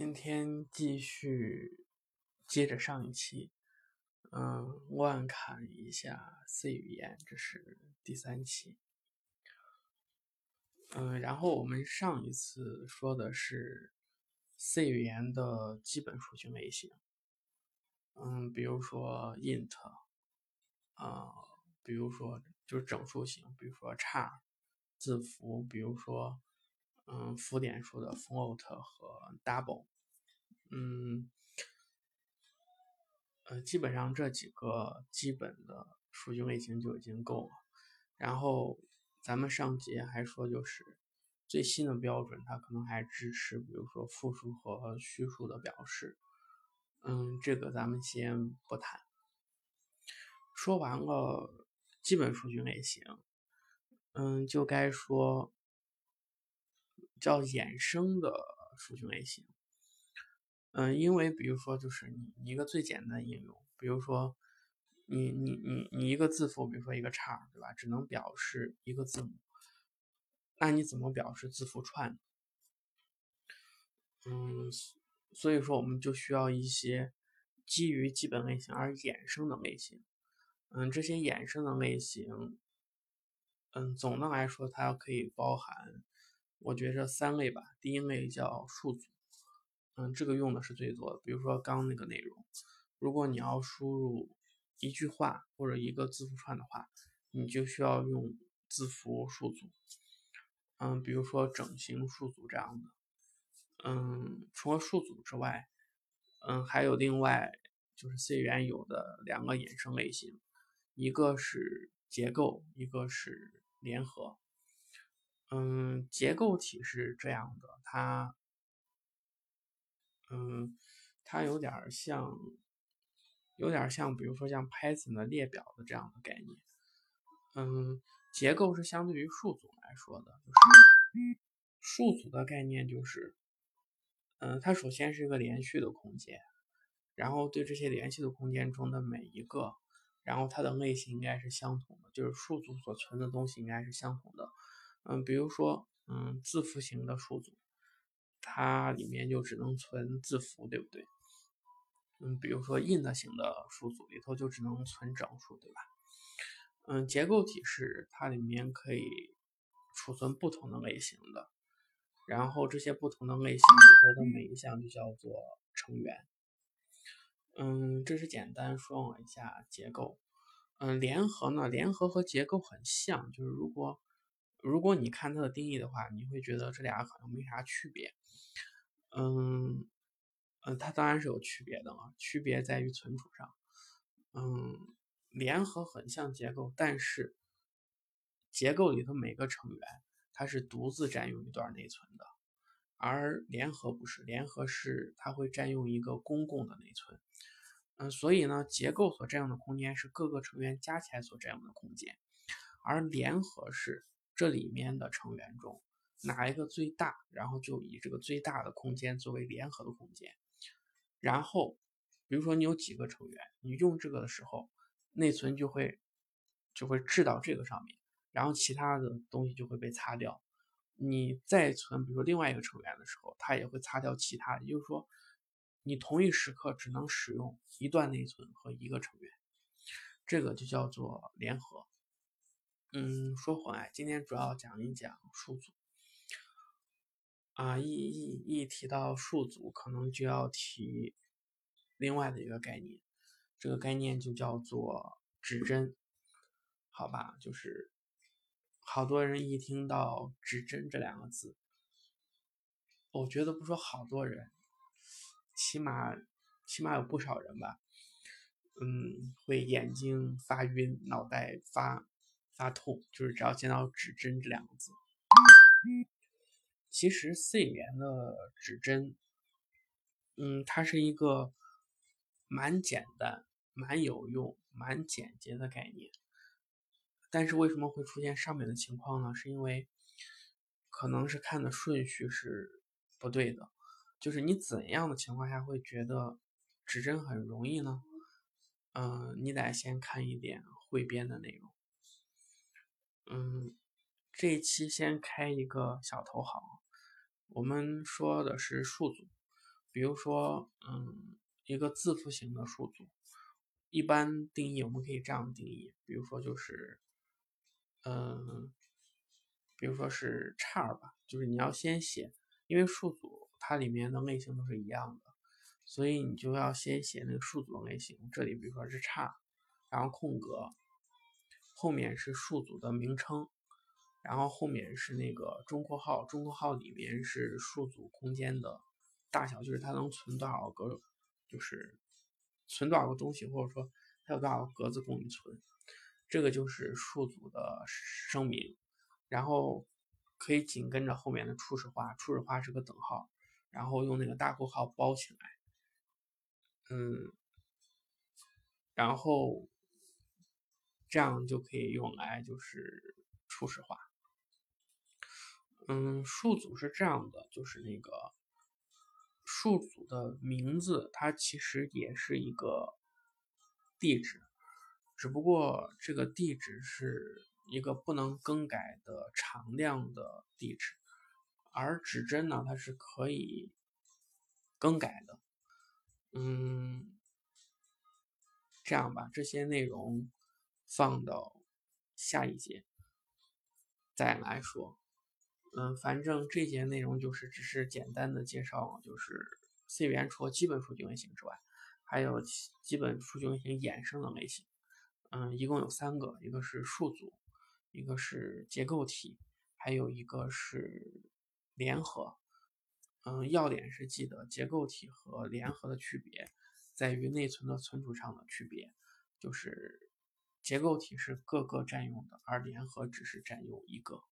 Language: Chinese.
今天继续接着上一期，嗯，乱看一下 C 语言，这是第三期。嗯，然后我们上一次说的是 C 语言的基本属性类型，嗯，比如说 int，啊，比如说就是整数型，比如说 char 字符，比如说。嗯，浮点数的 float 和 double，嗯，呃，基本上这几个基本的数据类型就已经够了。然后咱们上节还说，就是最新的标准，它可能还支持，比如说复数和虚数的表示。嗯，这个咱们先不谈。说完了基本数据类型，嗯，就该说。叫衍生的属性类型，嗯，因为比如说，就是你一个最简单的应用，比如说你你你你一个字符，比如说一个叉，对吧？只能表示一个字母，那你怎么表示字符串？嗯，所以说我们就需要一些基于基本类型而衍生的类型，嗯，这些衍生的类型，嗯，总的来说它可以包含。我觉着三类吧，第一类叫数组，嗯，这个用的是最多的。比如说刚那个内容，如果你要输入一句话或者一个字符串的话，你就需要用字符数组，嗯，比如说整形数组这样的。嗯，除了数组之外，嗯，还有另外就是 C 语言有的两个衍生类型，一个是结构，一个是联合。嗯，结构体是这样的，它，嗯，它有点像，有点像，比如说像 Python 的列表的这样的概念。嗯，结构是相对于数组来说的，就是数组的概念就是，嗯，它首先是一个连续的空间，然后对这些连续的空间中的每一个，然后它的类型应该是相同的，就是数组所存的东西应该是相同的。嗯，比如说，嗯，字符型的数组，它里面就只能存字符，对不对？嗯，比如说 int 型的数组里头就只能存整数，对吧？嗯，结构体是它里面可以储存不同的类型的，然后这些不同的类型里头的每一项就叫做成员。嗯，这是简单说了一下结构。嗯，联合呢，联合和结构很像，就是如果如果你看它的定义的话，你会觉得这俩好像没啥区别。嗯，嗯，它当然是有区别的啊，区别在于存储上。嗯，联合很像结构，但是结构里头每个成员它是独自占用一段内存的，而联合不是，联合是它会占用一个公共的内存。嗯，所以呢，结构所占用的空间是各个成员加起来所占用的空间，而联合是。这里面的成员中哪一个最大，然后就以这个最大的空间作为联合的空间。然后，比如说你有几个成员，你用这个的时候，内存就会就会置到这个上面，然后其他的东西就会被擦掉。你再存，比如说另外一个成员的时候，它也会擦掉其他。也就是说，你同一时刻只能使用一段内存和一个成员，这个就叫做联合。嗯，说回来，今天主要讲一讲数组。啊，一一一提到数组，可能就要提另外的一个概念，这个概念就叫做指针，好吧？就是好多人一听到指针这两个字，我觉得不说好多人，起码起码有不少人吧，嗯，会眼睛发晕，脑袋发。发痛，就是只要见到指针这两个字。其实 C 语言的指针，嗯，它是一个蛮简单、蛮有用、蛮简洁的概念。但是为什么会出现上面的情况呢？是因为可能是看的顺序是不对的。就是你怎样的情况下会觉得指针很容易呢？嗯，你得先看一点汇编的内容。嗯，这一期先开一个小头好，我们说的是数组，比如说，嗯，一个字符型的数组，一般定义我们可以这样定义，比如说就是，嗯，比如说是叉吧，就是你要先写，因为数组它里面的类型都是一样的，所以你就要先写那个数组的类型。这里比如说是叉，然后空格，后面是数组的名称。然后后面是那个中括号，中括号里面是数组空间的大小，就是它能存多少个，就是存多少个东西，或者说它有多少个格子供你存，这个就是数组的声明。然后可以紧跟着后面的初始化，初始化是个等号，然后用那个大括号包起来，嗯，然后这样就可以用来就是初始化。嗯，数组是这样的，就是那个数组的名字，它其实也是一个地址，只不过这个地址是一个不能更改的常量的地址，而指针呢，它是可以更改的。嗯，这样吧，这些内容放到下一节再来说。嗯，反正这节内容就是只是简单的介绍，就是 C 语言除了基本数据类型之外，还有基本数据类型衍生的类型。嗯，一共有三个，一个是数组，一个是结构体，还有一个是联合。嗯，要点是记得结构体和联合的区别在于内存的存储上的区别，就是结构体是各个占用的，而联合只是占用一个。